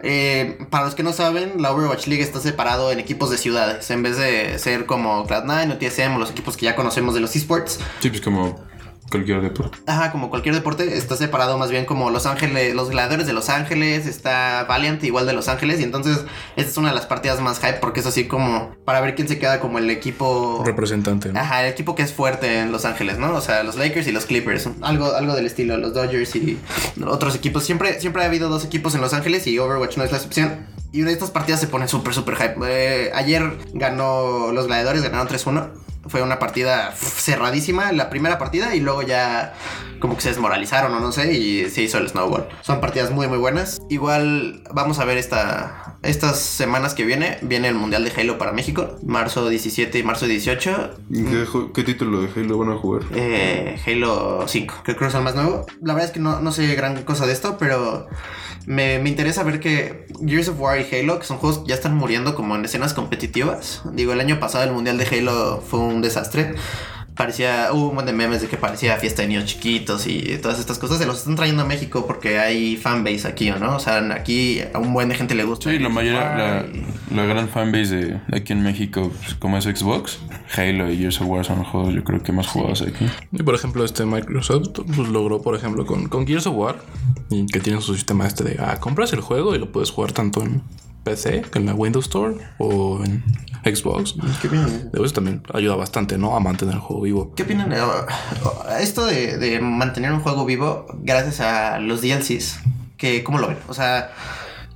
Eh, para los que no saben, la Overwatch League está separado en equipos de ciudades. En vez de ser como Cloud9 o TSM o los equipos que ya conocemos de los esports, Sí, pues como cualquier deporte. Ajá, como cualquier deporte, está separado más bien como Los Ángeles, los gladiadores de Los Ángeles, está Valiant igual de Los Ángeles, y entonces esta es una de las partidas más hype porque es así como para ver quién se queda como el equipo Representante, ¿no? Ajá, el equipo que es fuerte en Los Ángeles, ¿no? O sea, los Lakers y los Clippers. Algo, algo del estilo, los Dodgers y otros equipos. Siempre, siempre ha habido dos equipos en Los Ángeles y Overwatch no es la excepción. Y una de estas partidas se pone súper, súper hype. Eh, ayer ganó los gladiadores, ganaron 3-1. Fue una partida cerradísima, la primera partida, y luego ya como que se desmoralizaron o no sé, y se hizo el snowball. Son partidas muy, muy buenas. Igual vamos a ver esta, estas semanas que viene. Viene el Mundial de Halo para México, marzo 17 y marzo 18. ¿Y ¿Qué, título de Halo van a jugar? Eh, Halo 5, que creo que es el más nuevo. La verdad es que no, no sé gran cosa de esto, pero me, me interesa ver que Gears of War y Halo, que son juegos que ya están muriendo como en escenas competitivas. Digo, el año pasado el mundial de Halo fue un desastre. Parecía, hubo un montón de memes de que parecía fiesta de niños chiquitos y todas estas cosas. Se los están trayendo a México porque hay fanbase aquí, ¿o no? O sea, aquí a un buen de gente le gusta. Sí, la mayoría, la, gran fanbase de, de aquí en México, pues, como es Xbox, Halo y Gears of War son los juegos yo creo que más jugados aquí. Y por ejemplo, este Microsoft pues, logró, por ejemplo, con, con Gears of War, y que tiene su sistema este de, ah, compras el juego y lo puedes jugar tanto en PC, que en la Windows Store o en Xbox. ¿Qué opinan? Eso también ayuda bastante, ¿no? A mantener el juego vivo. ¿Qué opinan de esto de, de mantener un juego vivo gracias a los DLCs? Que, ¿Cómo lo ven? O sea,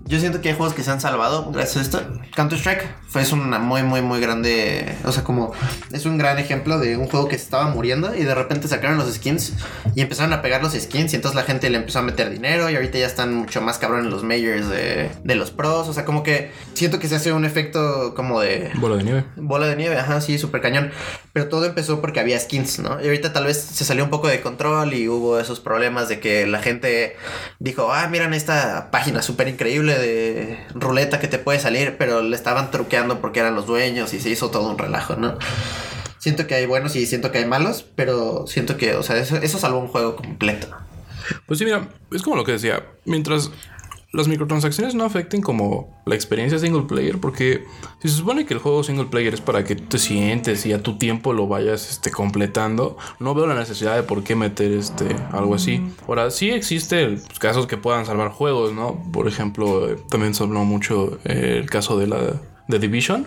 yo siento que hay juegos que se han salvado gracias a esto. Counter-Strike fue es una muy, muy, muy grande. O sea, como es un gran ejemplo de un juego que se estaba muriendo y de repente sacaron los skins y empezaron a pegar los skins y entonces la gente le empezó a meter dinero y ahorita ya están mucho más cabrones los majors de, de los pros. O sea, como que siento que se hace un efecto como de Bola de nieve. Bola de nieve, ajá, sí, súper cañón. Pero todo empezó porque había skins, ¿no? Y ahorita tal vez se salió un poco de control y hubo esos problemas de que la gente dijo, ah, miran esta página súper increíble de ruleta que te puede salir, pero le estaban truqueando porque eran los dueños y se hizo todo un relajo, ¿no? Siento que hay buenos y siento que hay malos, pero siento que, o sea, eso, eso salvó un juego completo. Pues sí, mira, es como lo que decía. Mientras las microtransacciones no afecten como la experiencia single player, porque si se supone que el juego single player es para que te sientes y a tu tiempo lo vayas este, completando, no veo la necesidad de por qué meter este, algo así. Ahora, sí existen casos que puedan salvar juegos, ¿no? Por ejemplo, eh, también se habló mucho eh, el caso de la de Division.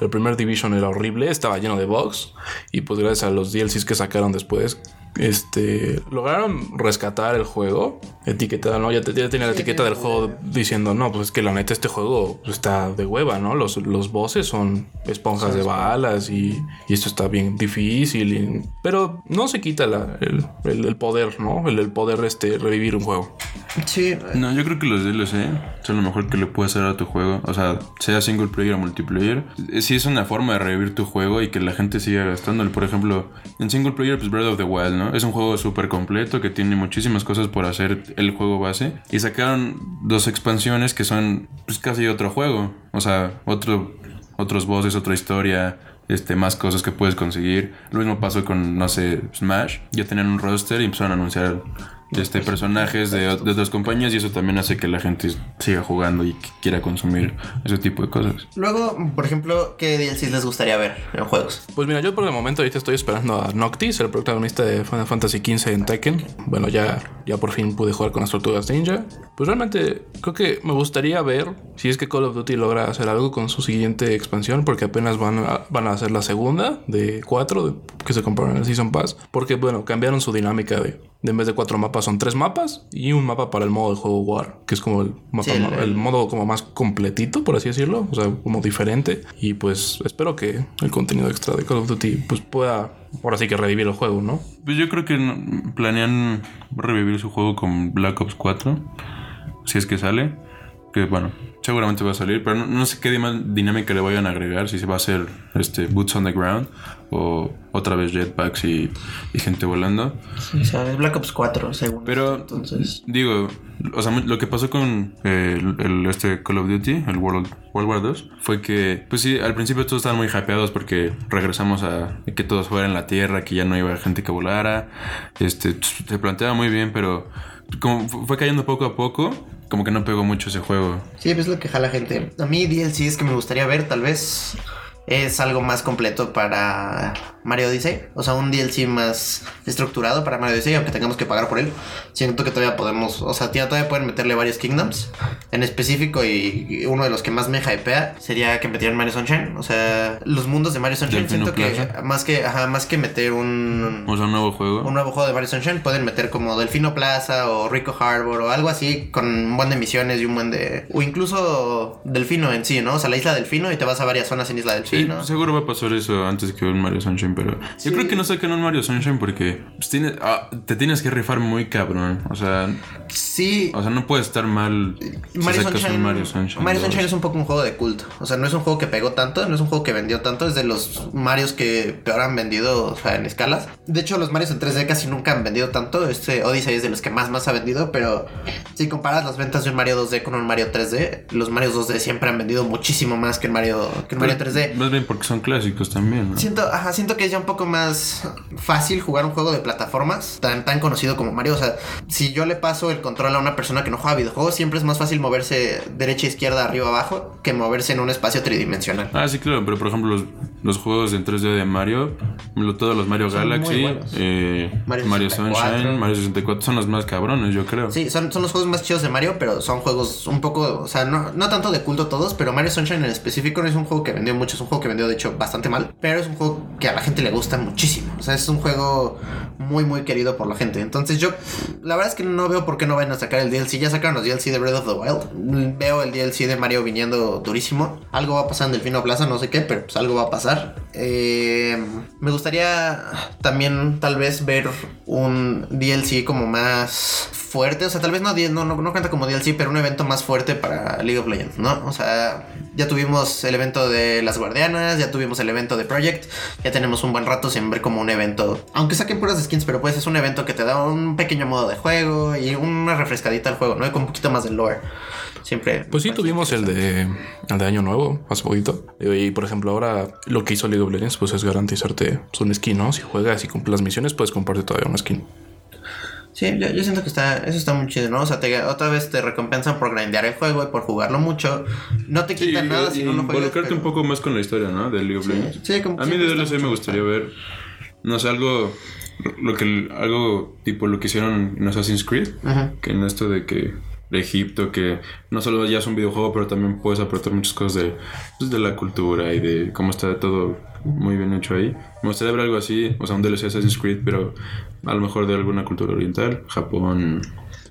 El primer Division era horrible, estaba lleno de bugs. Y pues gracias a los DLCs que sacaron después, este, lograron rescatar el juego, etiquetado, ¿no? Ya, tenía la etiqueta del juego diciendo, no, pues es que la neta este juego está de hueva, ¿no? Los, los bosses son esponjas de balas y, esto está bien difícil, pero no se quita el, poder, ¿no? El, poder este, revivir un juego. Sí. No, yo creo que los DLC son lo mejor que le puedes hacer a tu juego, o sea, sea single player o multiplayer. Si es una forma de revivir tu juego y que la gente siga gastándolo. Por ejemplo, en single player, pues Breath of the Wild, ¿no? Es un juego súper completo que tiene muchísimas cosas por hacer el juego base. Y sacaron dos expansiones que son pues, casi otro juego. O sea, otro, otros bosses, otra historia, este, más cosas que puedes conseguir. Lo mismo pasó con, no sé, Smash. Ya tenían un roster y empezaron a anunciar este, personajes de, de, otras compañías y eso también hace que la gente siga jugando y quiera consumir ese tipo de cosas. Luego, por ejemplo, ¿qué DLCs les gustaría ver en juegos? Pues mira, yo por el momento ahorita estoy esperando a Noctis, el protagonista de Final Fantasy XV en Tekken. Bueno, ya, ya por fin pude jugar con las tortugas ninja. Pues realmente creo que me gustaría ver si es que Call of Duty logra hacer algo con su siguiente expansión, porque apenas van a, van a hacer la segunda de cuatro que se compraron en el Season Pass, porque bueno, cambiaron su dinámica de de en vez de cuatro mapas son tres mapas y un mapa para el modo de juego War, que es como el, el, modo como más completito, por así decirlo, o sea, como diferente. Y pues espero que el contenido extra de Call of Duty pues pueda, ahora sí que revivir el juego, ¿no? Pues yo creo que planean revivir su juego con Black Ops 4, si es que sale que bueno, seguramente va a salir, pero no, sé qué dinámica le vayan a agregar, si se va a hacer este Boots on the Ground o otra vez jetpacks y, gente volando. Sí, o sea, es Black Ops 4, según. Pero, entonces. digo, o sea, lo que pasó con el, este Call of Duty, el World, World War 2, fue que, pues sí, al principio todos estaban muy hypeados porque regresamos a que todos fueran en la Tierra, que ya no iba gente que volara. Este, se planteaba muy bien, pero como fue cayendo poco a poco como que no pegó mucho ese juego. Sí, es lo que jala gente. A mí DLC es que me gustaría ver, tal vez es algo más completo para Mario Odyssey. O sea, un DLC más estructurado para Mario Odyssey, aunque tengamos que pagar por él. Siento que todavía podemos, o sea, todavía pueden meterle varios Kingdoms. En específico, y uno de los que más me hypea sería que metieran Mario Sunshine. O sea, los mundos de Mario Sunshine. siento que más que, ajá, más que meter un. O sea, un nuevo juego. Un nuevo juego de Mario Sunshine, pueden meter como Delfino Plaza o Rico Harbor o algo así, con un buen de misiones y un buen de. O incluso Delfino en sí, ¿no? O sea, la isla Delfino y te vas a varias zonas en Isla Delfino. Sí, seguro va a pasar eso antes que un Mario Sunshine, pero yo creo que no saquen un Mario Sunshine porque pues, ah, te tienes que rifar muy cabrón. O sea, sí. O sea, no puede estar mal Mario, Sunshine, Mario Sunshine. Mario Sunshine es un poco un juego de culto. O sea, no es un juego que pegó tanto, no es un juego que vendió tanto. Es de los Marios que peor han vendido, o sea, en escalas. De hecho, los Marios en 3D casi nunca han vendido tanto. Este Odyssey es de los que más, más ha vendido. Pero si comparas las ventas de un Mario 2D con un Mario 3D, los Marios 2D siempre han vendido muchísimo más que el Mario, que el Mario 3D. Más bien porque son clásicos también, ¿no? Siento, ajá, siento que es ya un poco más fácil jugar un juego de plataformas tan, tan conocido como Mario. O sea, si yo le paso el control a una persona que no juega videojuegos, siempre es más fácil moverse derecha, izquierda, arriba, abajo que moverse en un espacio tridimensional. Ah, sí, claro, pero por ejemplo, los, los juegos en 3D de Mario, todos los Mario Galaxy, eh, Mario, Sunshine, Mario 64 son los más cabrones, yo creo. Sí, son, son los juegos más chidos de Mario, pero son juegos un poco, o sea, no, no tanto de culto todos, pero Mario Sunshine en específico no es un juego que vendió mucho, es un juego que vendió de hecho bastante mal, pero es un juego que a la gente le gusta muchísimo. O sea, es un juego muy, muy querido por la gente. Entonces yo, la verdad es que no veo por qué no van a sacar el DLC. Ya sacaron los DLC de Breath of the Wild. Veo el DLC de Mario viniendo durísimo. Algo va a pasar en Delfino Plaza, no sé qué, pero pues algo va a pasar. Eh, me gustaría también tal vez ver un DLC como más fuerte. O sea, tal vez no, no, no, no cuenta como DLC, pero un evento más fuerte para League of Legends, ¿no? O sea, ya tuvimos el evento de las guardianas, ya tuvimos el evento de Project, ya tenemos un buen rato sin ver como un evento, aunque saquen puras skins, pero pues es un evento que te da un pequeño modo de juego y una refrescadita al juego, ¿no? Y con un poquito más de lore. Siempre. Pues sí, tuvimos el de, el de Año Nuevo, hace poquito. Y por ejemplo, ahora lo que hizo League of Legends pues es garantizarte un skin, ¿no? Si juegas y cumples las misiones, puedes comprarte todavía una skin. Sí, yo, yo siento que está, eso está muy chido, ¿no? O sea, te, otra vez te recompensan por grindear el juego y por jugarlo mucho. No te quitan nada si no lo juegas. Involucrarte pero- un poco más con la historia, ¿no? Del League of Legends. sí, como A mí de DLC me gustaría ver, no sé, algo, lo que, algo tipo lo que hicieron en Assassin's Creed, Ujú. que en esto de que de Egipto, que no solo ya es un videojuego, pero también puedes aportar muchas cosas de, pues, de la cultura y de cómo está todo muy bien hecho ahí. Me gustaría ver algo así, o sea, un DLC Assassin's Creed, pero a lo mejor de alguna cultura oriental, Japón.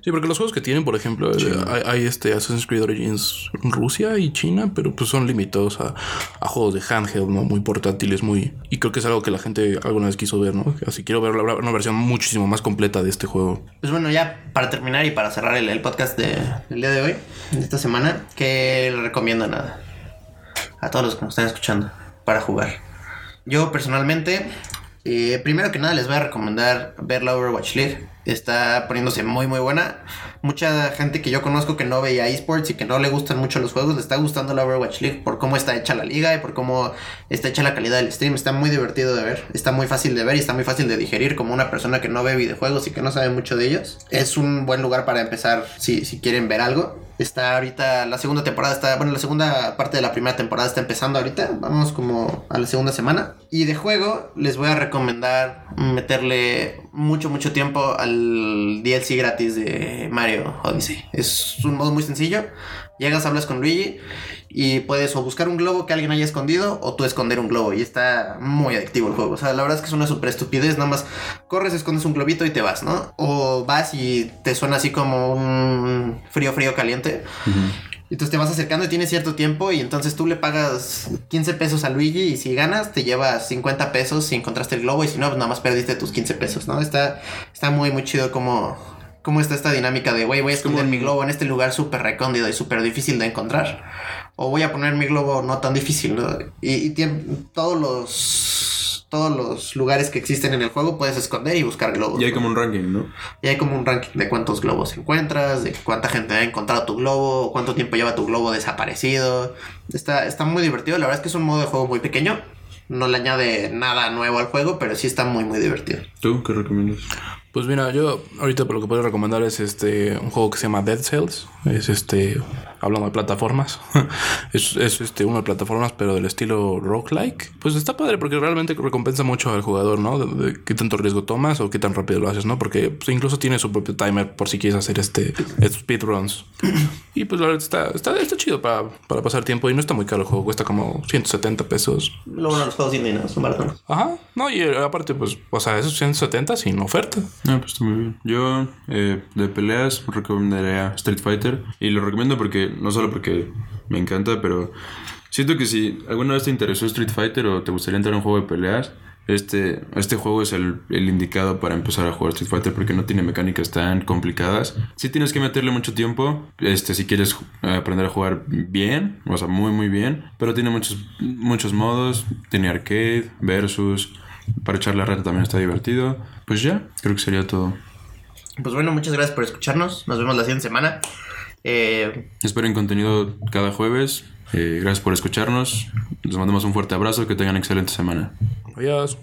Sí, porque los juegos que tienen, por ejemplo, eh, hay, hay este Assassin's Creed Origins en Rusia y China, pero pues son limitados a, a juegos de handheld, ¿no? Muy portátiles, muy... Y creo que es algo que la gente alguna vez quiso ver, ¿no? Así quiero ver la- una versión muchísimo más completa de este juego. Pues bueno, ya para terminar y para cerrar el, el podcast de- del día de hoy, de esta semana, que le recomiendo nada a todos los que nos están escuchando para jugar. Yo personalmente, eh, primero que nada les voy a recomendar ver la Overwatch League. Está poniéndose muy muy buena. Mucha gente que yo conozco que no veía esports y que no le gustan mucho los juegos, le está gustando la Overwatch League por cómo está hecha la liga y por cómo está hecha la calidad del stream. Está muy divertido de ver, está muy fácil de ver y está muy fácil de digerir como una persona que no ve videojuegos y que no sabe mucho de ellos. Es un buen lugar para empezar si, si quieren ver algo. Está ahorita la segunda temporada, está, bueno, la segunda parte de la primera temporada está empezando ahorita. Vamos como a la segunda semana. Y de juego les voy a recomendar meterle mucho, mucho tiempo al DLC gratis de Mario Odyssey. Es un modo muy sencillo. Llegas, hablas con Luigi y puedes o buscar un globo que alguien haya escondido o tú esconder un globo. Y está muy adictivo el juego. O sea, la verdad es que es una super estupidez. Nada más corres, escondes un globito y te vas, ¿no? O vas y te suena así como un frío, frío, caliente. Y entonces te vas acercando y tienes cierto tiempo y entonces tú le pagas 15 pesos a Luigi y si ganas te llevas 50 pesos si encontraste el globo y si no, pues nada más perdiste tus 15 pesos, ¿no? Está, está muy, muy chido como, como está esta dinámica de, güey, voy a esconder mi globo en este lugar súper recóndido y súper difícil de encontrar. O voy a poner mi globo no tan difícil, ¿no? Y, y tiene todos los... Todos los lugares que existen en el juego puedes esconder y buscar globos. Y hay ¿no? como un ranking, ¿no? Y hay como un ranking de cuántos globos encuentras, de cuánta gente ha encontrado tu globo, cuánto tiempo lleva tu globo desaparecido. Está, está muy divertido. La verdad es que es un modo de juego muy pequeño. No le añade nada nuevo al juego, pero sí está muy, muy divertido. ¿Tú qué recomiendas? Pues mira, yo ahorita lo que puedo recomendar es este un juego que se llama Dead Cells. Es este, hablando de plataformas. [LAUGHS] es, es este uno de plataformas, pero del estilo roguelike. Pues está padre porque realmente recompensa mucho al jugador, ¿no? De, de qué tanto riesgo tomas o qué tan rápido lo haces, ¿no? Porque pues, incluso tiene su propio timer por si quieres hacer este estos speedruns. y pues la verdad está, está, está chido para, para pasar tiempo y no está muy caro el juego, cuesta como 170 pesos. Lo bueno los juegos indie, ¿no? Son baratos. Ajá, no, y eh, aparte, pues, o sea, esos 170 sin oferta. Ah, pues está muy bien. Yo, eh, de peleas, recomendaría Street Fighter. Y lo recomiendo porque, no solo porque me encanta, pero siento que si alguna vez te interesó Street Fighter o te gustaría entrar a un juego de peleas, este, este juego es el, el indicado para empezar a jugar Street Fighter porque no tiene mecánicas tan complicadas. Sí tienes que meterle mucho tiempo, este, si quieres aprender a jugar bien, o sea, muy muy bien, pero tiene muchos, muchos modos, tiene arcade, versus, para echar la reta también está divertido. Pues ya, creo que sería todo. Pues bueno, muchas gracias por escucharnos. Nos vemos la siguiente semana. Eh, Esperen contenido cada jueves. Eh, gracias por escucharnos. Les mandamos un fuerte abrazo. Que tengan excelente semana. Adiós.